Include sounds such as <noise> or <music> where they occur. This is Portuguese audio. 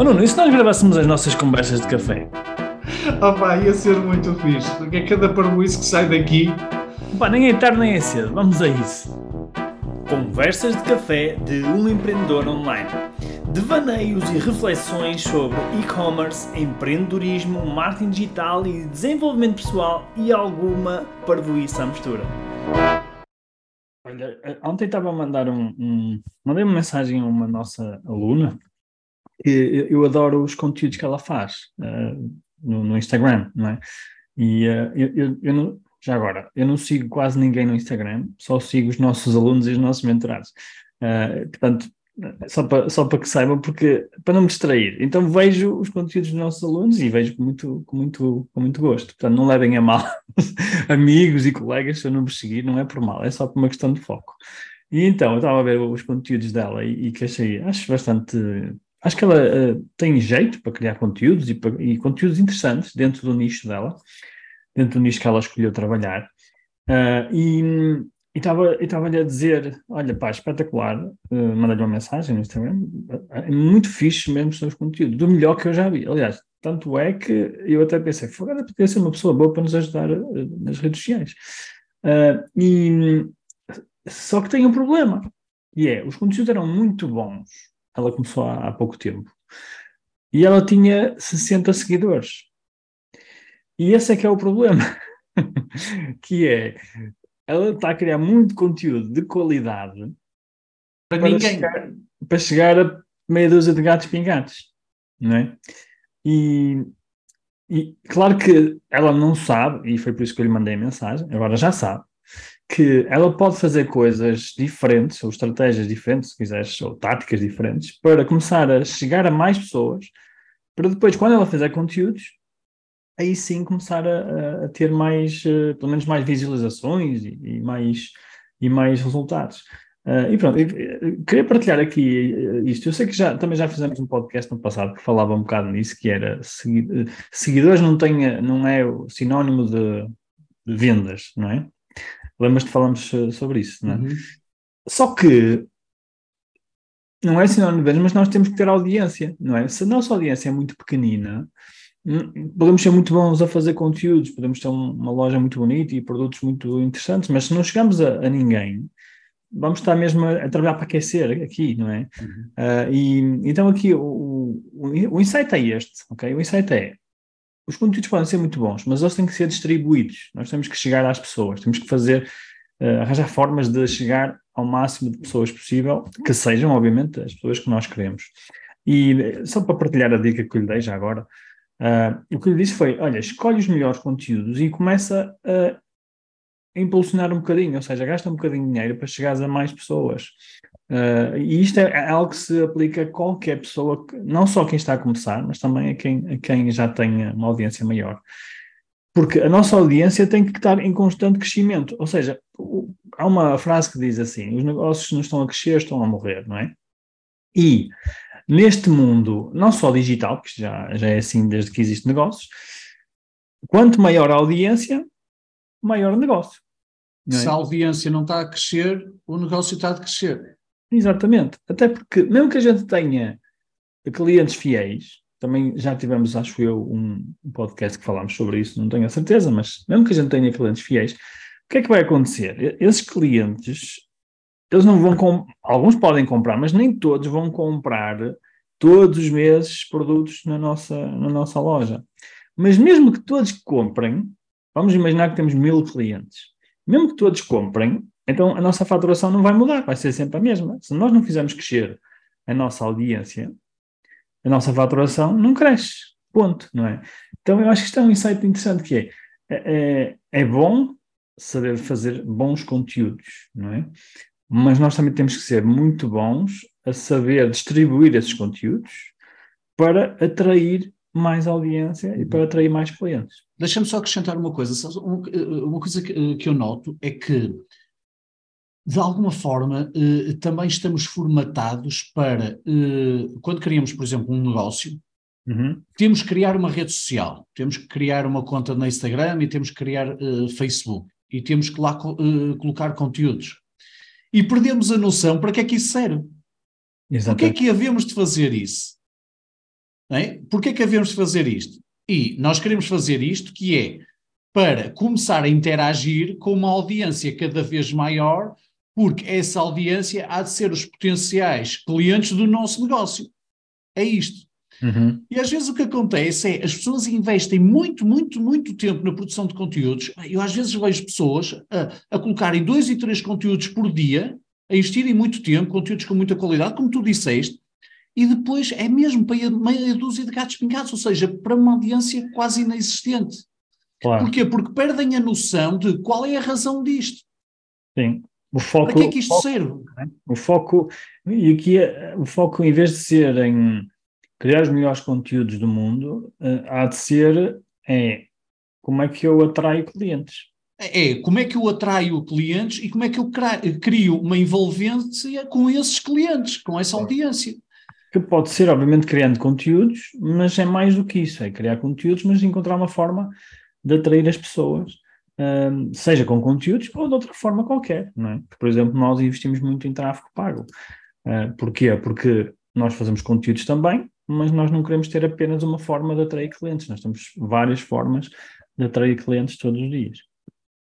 Oh Nuno, e se nós gravássemos as nossas conversas de café? Opa, ia ser muito fixe, porque é cada parboice que sai daqui. Pá, nem é tarde nem é cedo, vamos a isso. Conversas de café de um empreendedor online. Devaneios e reflexões sobre e-commerce, empreendedorismo, marketing digital e desenvolvimento pessoal e alguma parvoíça à mistura. Olha, eh, ontem estava a mandar um, um, Mandei uma mensagem a uma nossa aluna eu adoro os conteúdos que ela faz uh, no, no, Instagram, não é? E uh, eu, eu, eu não, já agora, eu não sigo quase ninguém no Instagram, só sigo os nossos alunos e os nossos mentorados. Uh, portanto, só para, só para que saibam, porque para não me distrair. Então vejo os conteúdos dos nossos alunos e vejo com muito, com muito, com muito gosto. Portanto, não levem a mal <laughs> amigos e colegas se eu não vos seguir, não é por mal, é só por uma questão de foco. E então, eu estava a ver os conteúdos dela e, e que achei, acho bastante. Acho que ela uh, tem jeito para criar conteúdos e, e, conteúdos interessantes dentro do nicho dela, dentro do nicho que ela escolheu trabalhar. Uh, e, estava-lhe a dizer: Olha, pá, espetacular, uh, mandei-lhe uma mensagem no Instagram, é muito fixe mesmo os seus conteúdos, do melhor que eu já vi. Aliás, tanto é que eu até pensei: Fogada podia ser uma pessoa boa para nos ajudar uh, nas redes sociais. E, só que tem um problema, e é: os conteúdos eram muito bons. Ela começou há, há pouco tempo e ela tinha 60 seguidores. E esse é que é o problema. <laughs> que é ela está a criar muito conteúdo de qualidade para, para ninguém. Chegar, para chegar a meia dúzia de gatos pingados, não é? E, e claro que ela não sabe, e foi por isso que eu lhe mandei a mensagem, agora já sabe, que ela pode fazer coisas diferentes, ou estratégias diferentes, se quiseres, ou táticas diferentes, para começar a chegar a mais pessoas, para depois, quando ela fizer conteúdos, aí sim começar a, a ter mais, uh, pelo menos mais visualizações e, e, mais, e mais resultados. Uh, e pronto, eu, eu queria partilhar aqui eh, isto. Eu sei que já, também já fizemos um podcast no passado que falava um bocado nisso, que era segui seguidores não, tem, não é sinónimo de, de vendas, não é? Lembras-te de falarmos sobre isso, não é? Uhum. Só que não é sinónimo de mas nós temos que ter audiência, não é? Se a nossa audiência é muito pequenina, Hum, podemos ser muito bons a fazer conteúdos, podemos ter uma loja muito bonita e produtos muito interessantes, mas se não chegamos a, a ninguém, vamos estar mesmo a, a, trabalhar para aquecer aqui, não é? Uhum. Uh, e então aqui o, o, o insight é este, ok? O insight é os conteúdos podem ser muito bons, mas eles têm que ser distribuídos. Nós temos que chegar às pessoas, temos que fazer, uh, arranjar formas de chegar ao máximo de pessoas possível, que sejam, obviamente, as pessoas que nós queremos. E só para partilhar a dica que eu lhe dei já agora, Uh, o que eu lhe disse foi: olha, escolhe os melhores conteúdos e começa a impulsionar um bocadinho, ou seja, gasta um bocadinho de dinheiro para chegares a mais pessoas. Uh, e isto é, é, algo que se aplica a qualquer pessoa, não só quem está a começar, mas também a quem, a quem já tenha uma audiência maior. Porque a nossa audiência tem que estar em constante crescimento. Ou seja, há uma frase que diz assim: os negócios não estão a crescer, estão a morrer, não é? E neste mundo, não só digital, que já, já é assim desde que existe negócios, quanto maior a audiência, maior o negócio. É? Se a audiência não está a crescer, o negócio está a crescer. Exatamente. Até porque, mesmo que a gente tenha clientes fiéis, também já tivemos, acho eu, um, podcast que falámos sobre isso, não tenho a certeza, mas mesmo que a gente tenha clientes fiéis, o que é que vai acontecer? Esses clientes eles não vão alguns podem comprar, mas nem todos vão comprar todos os meses produtos na nossa, na nossa loja. Mas mesmo que todos comprem, vamos imaginar que temos mil clientes, mesmo que todos comprem, então a nossa faturação não vai mudar, vai ser sempre a mesma. Se nós não fizermos crescer a nossa audiência, a nossa faturação não cresce. Ponto, não é? Então eu acho que isto é um insight interessante que é, é, é bom saber fazer bons conteúdos, não é? mas nós também temos que ser muito bons a saber distribuir esses conteúdos para atrair mais audiência e para atrair mais clientes. Deixa-me só acrescentar uma coisa. Uma coisa que eu noto é que, de alguma forma, eh, também estamos formatados para, eh, quando criamos, por exemplo, um negócio, uhum. temos que criar uma rede social, temos que criar uma conta no Instagram e temos que criar uh, Facebook e temos que lá uh, colocar conteúdos e perdemos a noção para que é que isso serve. Exatamente. Por que é que havemos de fazer isso? É? Porquê que havemos de fazer isto? E nós queremos fazer isto que é para começar a interagir com uma audiência cada vez maior, porque essa audiência há de ser os potenciais clientes do nosso negócio. É isto. Uhum. E às vezes o que acontece é as pessoas investem muito, muito, muito tempo na produção de conteúdos. Eu às vezes vejo pessoas a, a colocarem dois e três conteúdos por dia, a investirem muito tempo, conteúdos com muita qualidade, como tu disseste, e depois é mesmo para meia dúzia de gatos pingados, ou seja, para uma audiência quase inexistente. Claro. Porquê? Porque perdem a noção de qual é a razão disto. Sim. O foco, Para que é que isto foco, serve? o foco, e aqui é- o foco, em vez de ser em criar os melhores conteúdos do mundo, eh, há de ser é como é que eu atraio clientes. É como é que eu atraio clientes e como é que eu crio uma envolvência com esses clientes, com essa audiência. Que pode ser, obviamente, criando conteúdos, mas é mais do que isso, é criar conteúdos, mas encontrar uma forma de atrair as pessoas, hum, seja com conteúdos ou de outra forma qualquer, não é? Por exemplo, nós investimos muito em tráfego pago. Uh, porquê? Porque nós fazemos conteúdos também, mas nós não queremos ter apenas uma forma de atrair clientes, nós temos várias formas de atrair clientes todos os dias.